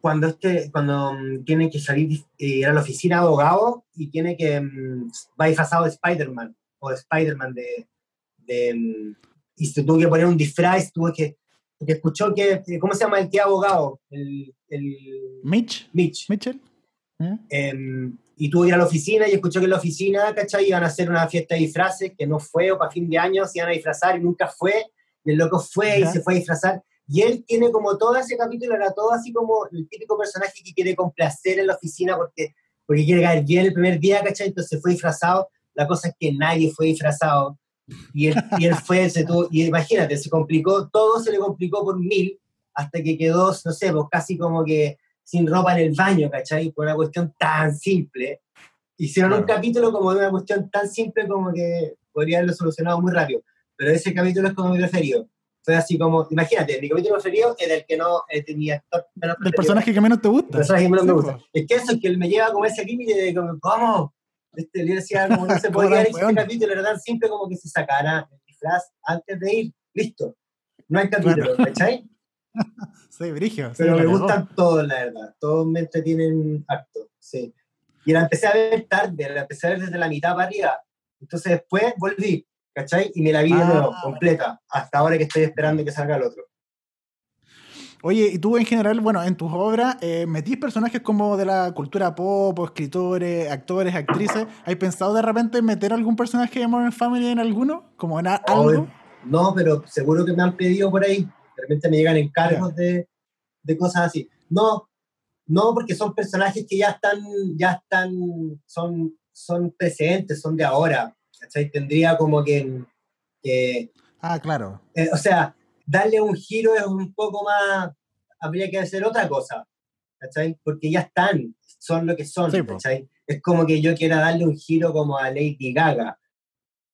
cuando, este, cuando mm, tiene que salir eh, ir a la oficina de abogado y tiene que, mm, va disfrazado de Spider-Man, o de Spider-Man de, de, y se tuvo que poner un disfraz, tuvo que, porque escuchó que, eh, ¿cómo se llama el tío abogado? El, el ¿Mitch? Mitch. ¿Mitchell? ¿Eh? Em, y tuvo que ir a la oficina y escuchó que en la oficina, ¿cachai? Iban a hacer una fiesta de disfraces que no fue, o para fin de año se iban a disfrazar y nunca fue. Y el loco fue y se fue a disfrazar. Y él tiene como todo ese capítulo, era todo así como el típico personaje que quiere complacer en la oficina porque, porque quiere caer bien el primer día, ¿cachai? Entonces fue disfrazado. La cosa es que nadie fue disfrazado. Y él, y él fue, se tuvo, y imagínate, se complicó, todo se le complicó por mil, hasta que quedó, no sé, pues casi como que sin ropa en el baño, ¿cachai? Por una cuestión tan simple. Hicieron un Claro. capítulo como de una cuestión tan simple como que podría haberlo solucionado muy rápido. Pero ese capítulo es como mi preferido. Fue así como, imagínate, mi capítulo preferido es el que no eh, tenía actor menos Del personaje que menos te El gusta. personaje que menos me Sí, gusta. po. Es que eso es que él me lleva como ese límite de como, ¿cómo? Este, yo decía, como no se podía weón. este capítulo, era tan simple como que se sacara el disfraz antes de ir. Listo. No hay capítulo, ¿cachai? Sí, Brigio. Pero me gustan todos, la verdad. Todos me entretienen harto, sí. Y la empecé a ver tarde, la empecé a ver desde la mitad para arriba. Entonces después volví, ¿cachai? Y me la vi de Ah, nuevo, bueno. completa, hasta ahora que estoy esperando que salga el otro. Oye, y tú en general, bueno, en tus obras, eh, metís personajes como de la cultura pop, escritores, actores, actrices. ¿Hay pensado de repente en meter algún personaje de Modern Family en alguno? ¿Como en algo? No, pero seguro que me han pedido por ahí. De repente me llegan encargos de, de cosas así. No, no, porque son personajes que ya están, ya están, son, son presentes, son de ahora. ¿Cachai? Tendría como que, que Ah, claro. eh, o sea, darle un giro es un poco más, habría que hacer otra cosa, ¿cachai? Porque ya están, son lo que son, Sí. ¿cachai? Es como que yo quiera darle un giro como a Lady Gaga.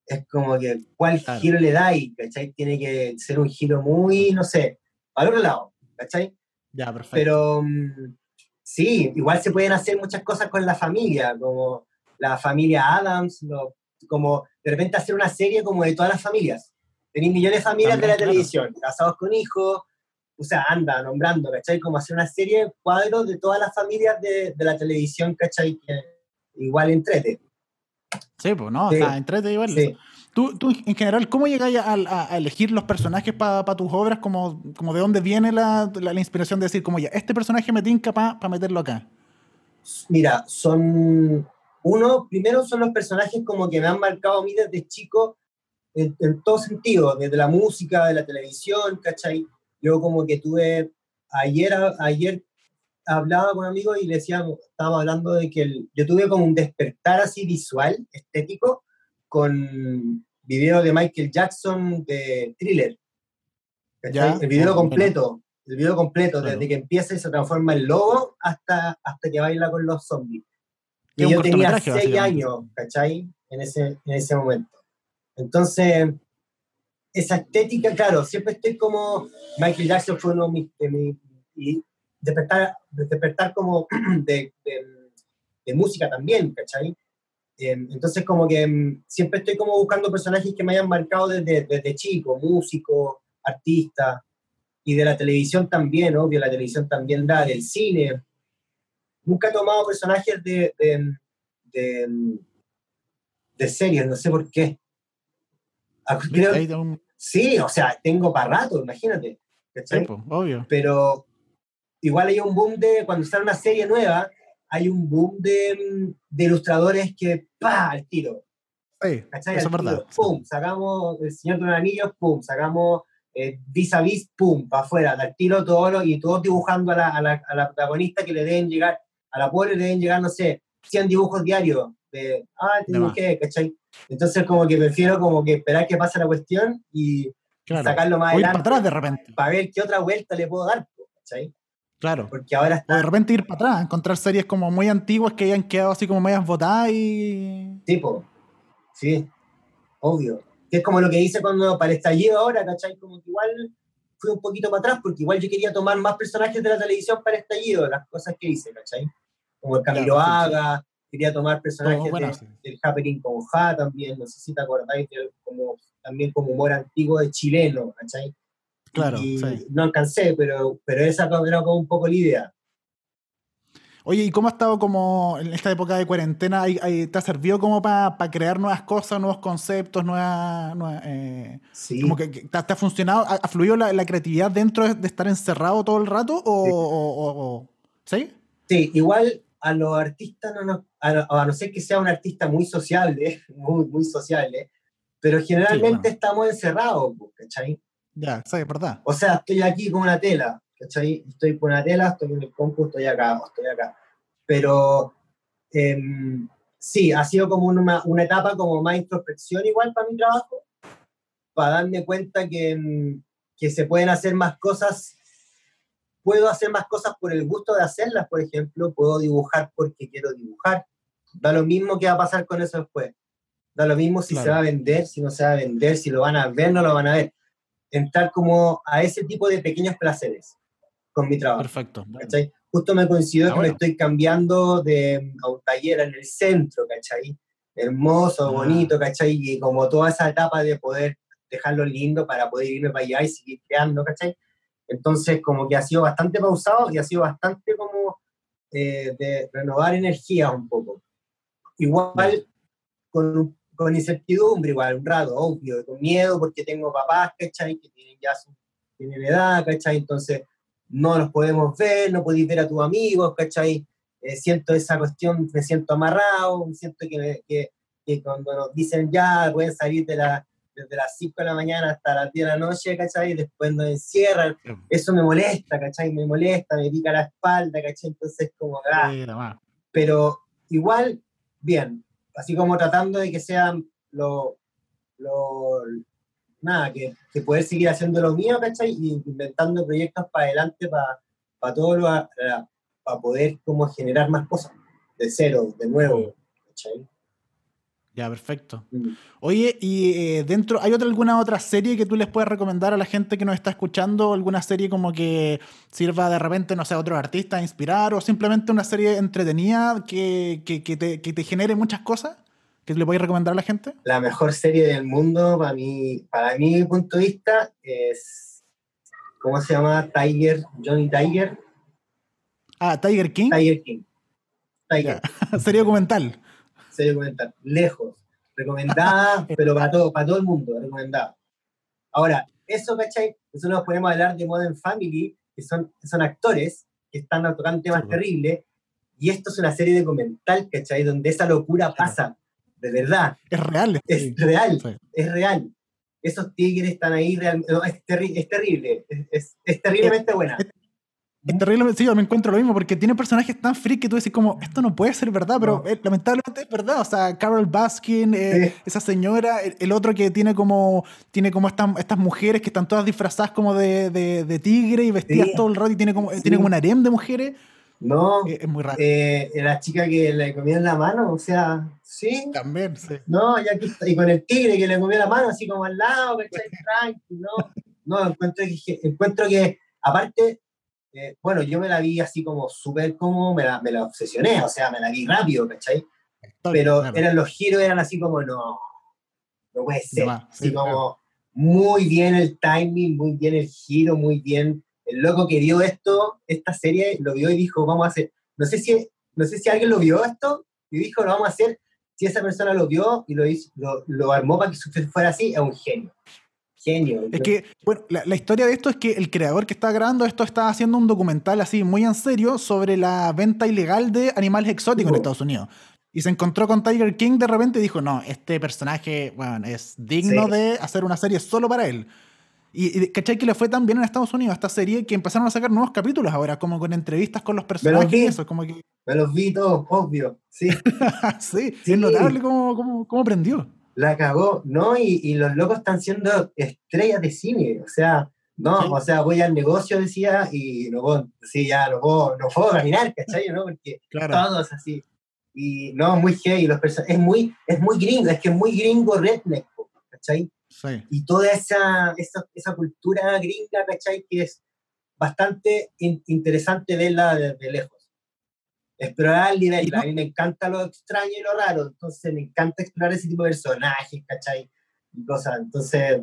Es como que, ¿cuál Claro. giro le dais? ¿Cachai? Tiene que ser un giro muy, no sé, al otro lado, ¿cachai? Ya, perfecto. Pero mm, sí, igual se pueden hacer muchas cosas con la familia, como la familia Adams, lo- como de repente hacer una serie como de todas las familias. Tenéis millones de familias También, de la claro. televisión, casados con hijos, o sea, anda nombrando, ¿cachai? Como hacer una serie, cuadros de todas las familias de, de la televisión, ¿cachai? Que igual entrete. Sí, pues no, Sí. está entrete igual. Sí. Tú, tú, en general, ¿cómo llegáis a, a- a elegir los personajes para tus obras? Como, como de dónde viene la, la- la inspiración de decir, como ya, este personaje me tinca para meterlo acá? Mira, son. Uno, primero son los personajes como que me han marcado a mí desde chico en, en todo sentido, desde la música, de la televisión, ¿cachai? Yo como que tuve. Ayer, ayer hablaba con amigos y le decíamos, estábamos hablando de que el- yo tuve como un despertar así visual, estético, con video de Michael Jackson de Thriller. Ya, el video bueno. completo, el video completo, Claro. desde que empieza y se transforma en lobo hasta, hasta que baila con los zombies. Y yo tenía seis años, ¿cachai? En ese, en ese momento. Entonces, esa estética, claro, siempre estoy como. Michael Jackson fue uno de mis. de mis- y despertar, despertar como de, de, de música también, ¿cachai? Em, Entonces, como que em, siempre estoy como buscando personajes que me hayan marcado desde, desde chico, músicos, artistas. y de la televisión también, obvio, la televisión también da, del cine. Nunca he tomado personajes de, de, de, de series, no sé por qué. Ah, sí, o sea, tengo para rato, imagínate. ¿cachai? Sí, po, obvio. pero igual hay un boom de, cuando sale una serie nueva, hay un boom de, de ilustradores que, pa, al tiro, Sí, eso es verdad. pum, sacamos El Señor de los Anillos, pum, sacamos eh, Vis a Vis, pum, para afuera, al tiro todo lo, y todos dibujando a la, a, la, a la protagonista que le deben llegar, a la pobre le deben llegar, no sé, 100 dibujos diarios, de, ah, te dibujé, ¿cachai? Entonces como que prefiero como que esperar que pase la cuestión y Claro. sacarlo más ir para adelante atrás de repente. para ver qué otra vuelta le puedo dar, ¿cachai? Claro. Porque ahora O está de repente ir para atrás, encontrar series como muy antiguas que hayan quedado así como medias botadas y. tipo, sí, obvio. Que es como lo que hice cuando para el estallido ahora, ¿cachai? Como que igual fui un poquito para atrás porque igual yo quería tomar más personajes de la televisión para el estallido, las cosas que hice, ¿cachai? Como el Camilo Claro, sí, Haga, quería tomar personajes bueno, de- sí. del Happening con Ja también, no sé si te acordáis, de como, también como humor antiguo de chileno, ¿cachai? Claro, y sí. no alcancé, pero, pero esa era como un poco la idea. Oye, ¿y cómo ha estado como en esta época de cuarentena? ¿Hay- hay- ¿Te ha servido como para crear nuevas cosas, nuevos conceptos, nuevas... nuevas, eh, Sí. como que, te, ha- funcionado? ¿Ha, fluido la, la creatividad dentro de, de estar encerrado todo el rato? ¿O, Sí. o- o- o- ¿Sí? Sí, igual a los artistas, no, nos- a, no- a no ser que sea un artista muy sociable, muy, muy sociable, pero generalmente bueno. estamos encerrados, pues, ¿cachai? Ya, sí, es verdad. O sea, estoy aquí con una tela, ¿cachai? Estoy con una tela, estoy en el compu, estoy acá, estoy acá. Pero em, sí, ha sido como una, una etapa como más introspección igual para mi trabajo, para darme cuenta que, que se pueden hacer más cosas. Puedo hacer más cosas por el gusto de hacerlas, por ejemplo, puedo dibujar porque quiero dibujar. Da lo mismo que va a pasar con eso después. Da lo mismo si se Claro. va a vender, si no se va a vender, si lo van a ver, no lo van a ver. Entrar como a ese tipo de pequeños placeres con mi trabajo. Perfecto. Justo me coincidió Ah, que bueno. me estoy cambiando de, a un taller en el centro, ¿cachai? Hermoso, Ah. bonito, ¿cachai? Y como toda esa etapa de poder dejarlo lindo para poder irme para allá y seguir creando, ¿cachai? Entonces, como que ha sido bastante pausado y ha sido bastante como eh, de renovar energías un poco. Igual con, con incertidumbre, igual, un rato, obvio, con miedo porque tengo papás, ¿cachai? Que tienen ya su tienen edad, ¿cachai? Entonces, no los podemos ver, no podéis ver a tus amigos, ¿cachai? Eh, siento esa cuestión, me siento amarrado, siento que, me- que, que cuando nos dicen ya, pueden salir de la, desde las 5 de la mañana hasta las 10 de la noche, ¿cachai? Y después nos encierran, eso me molesta, ¿cachai? Me molesta, me pica la espalda, ¿cachai? Entonces, como, ah, pero igual, bien, así como tratando de que sean lo, lo nada, que, que poder seguir haciendo lo mío, ¿cachai? Y inventando proyectos para adelante para todo lo, para poder como generar más cosas, de cero, de nuevo, ¿cachai? Ya, perfecto. Mm. Oye, y eh, dentro, ¿hay otra, alguna otra serie que tú les puedes recomendar a la gente que nos está escuchando? ¿Alguna serie como que sirva de repente, no sé, a otro artista a inspirar? ¿O simplemente una serie entretenida que, que, que te, que te genere muchas cosas? ¿Que le podéis recomendar a la gente? La mejor serie del mundo, para mí, para mi punto de vista, es, ¿cómo se llama? Tiger, Johnny Tiger, Ah, Tiger King. Tiger King. Tiger. serie documental. Serie documental, lejos, recomendada, pero para todo, para todo el mundo, recomendada. Ahora, eso, ¿cachai? Nosotros nos podemos hablar de Modern Family, que son, son actores que están tocando temas Sí, terribles, y esto es una serie documental, ¿cachai? Donde esa locura pasa, de verdad, Es real. es sí. real, Sí. es real. Esos tigres están ahí, real- no, es, terri- es terrible, es, es- es terriblemente buena. Es terrible, sí, yo me encuentro lo mismo, porque tiene personajes tan freak que tú decís como, esto no puede ser verdad, pero No. eh, lamentablemente es verdad. O sea, Carol Baskin, eh, Sí. esa señora, el, el otro que tiene como, tiene como estas, estas mujeres que están todas disfrazadas como de, de- de tigre y vestidas Sí. todo el rato y tiene como, Sí. tiene como un harem de mujeres. No, Eh, es muy raro. eh, la chica que le comía la mano, o sea, sí, También, sí. No, ya aquí está. Y con el tigre que le comió la mano así como al lado, ¿cachai? Tranqui, no. No, encuentro que, encuentro que aparte, eh, bueno, yo me la vi así como súper como, me la, me la obsesioné, o sea, me la vi rápido, ¿cachai? Pero Claro. eran los giros, eran así como, no, no puede ser. más, así sí, como muy bien el timing, muy bien el giro, muy bien. El loco que vio esto, esta serie, lo vio y dijo, vamos a hacer. No sé si, no sé si alguien lo vio esto y dijo, lo vamos a hacer. Si esa persona lo vio y lo, hizo, lo, lo armó para que fuera así, es un genio. Genio. Es que, bueno, la, la, historia de esto es que el creador que está grabando esto está haciendo un documental así muy en serio sobre la venta ilegal de animales exóticos en Estados Unidos. Y se encontró con Tiger King de repente y dijo, no, este personaje, bueno, es digno sí. de hacer una serie solo para él. Y, y ¿cachai que le fue tan bien en Estados Unidos a esta serie que empezaron a sacar nuevos capítulos ahora, como con entrevistas con los personajes me y eso, como que... Me los vi todos, obvio, sí. sí, sí, es notable cómo, cómo, cómo aprendió. La cagó, ¿no? Y, y, los locos están siendo estrellas de cine, o sea, no, sí. o sea, voy al negocio, decía, y no puedo, sí, ya no puedo, no puedo caminar, ¿cachai? ¿no? Porque claro. todos así. Y no, muy heavy, los es muy, es muy gringo, es que es muy gringo redneck, ¿cachai? Sí. Y toda esa, esa, esa, cultura gringa, ¿cachai? Que es bastante in, interesante verla desde lejos. Explorar el nivel, a mí me encanta lo extraño y lo raro, entonces me encanta explorar ese tipo de personajes, ¿cachai? Y cosas, entonces...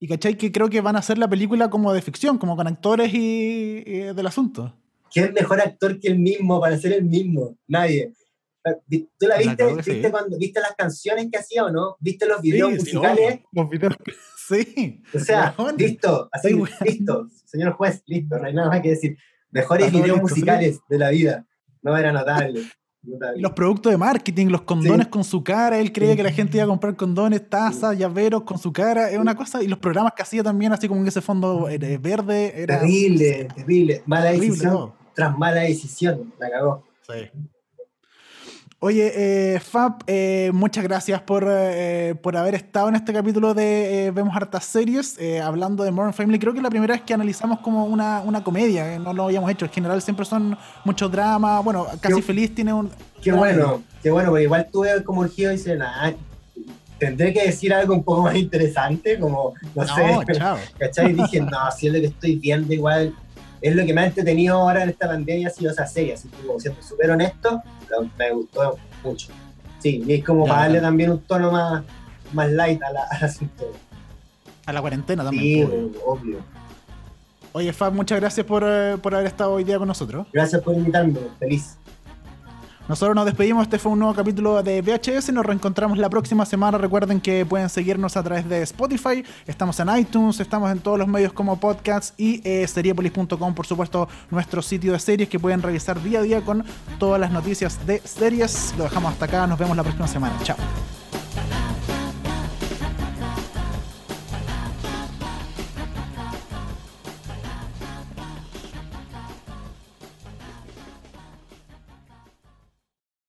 Y, ¿cachai? Que creo que van a hacer la película como de ficción, como con actores y, y del asunto. ¿Quién mejor actor que el mismo para ser el mismo? Nadie. ¿Tú la viste? La ¿Viste, sí. cuando, ¿Viste las canciones que hacía o no? ¿Viste los videos sí, musicales? Sí, los videos. Sí. O sea, listo, así, listo. Señor juez, listo, no hay nada más que decir. Mejores videos musicales de la vida. No era notable. Y los productos de marketing, los condones sí. con su cara, él creía que la gente iba a comprar condones, tazas, sí. llaveros con su cara, es una cosa, y los programas que hacía también, así como en ese fondo eh, verde. Era... Terrible, terrible, mala terrible, decisión, no. tras mala decisión, la cagó. Sí. Oye, eh, Fab, eh, muchas gracias por, eh, por haber estado en este capítulo de eh, Vemos Hartas Series, eh, hablando de Modern Family. Creo que es la primera vez que analizamos como una, una comedia, no lo habíamos hecho. En general siempre son muchos dramas. Bueno, Casi qué, Feliz tiene un... Qué bueno, qué bueno, porque igual tuve como el giro y dice, nada, tendré que decir algo un poco más interesante, como, no, no sé, chao. ¿cachai? Y dije, no, si es lo que estoy viendo igual es lo que me ha entretenido ahora en esta pandemia ha sido esa serie, así que como siempre súper honesto, me gustó mucho. Sí, y es como ya, para darle también un tono más, más light a la, al asunto. A la cuarentena también. Sí, pues. obvio. Oye, Fab, muchas gracias por, eh, por haber estado hoy día con nosotros. Gracias por invitarme, feliz. Nosotros nos despedimos, este fue un nuevo capítulo de VHS, nos reencontramos la próxima semana, recuerden que pueden seguirnos a través de Spotify, estamos en iTunes, estamos en todos los medios como podcasts y eh, seriepolis.com, por supuesto, nuestro sitio de series que pueden revisar día a día con todas las noticias de series. Lo dejamos hasta acá, nos vemos la próxima semana, chao.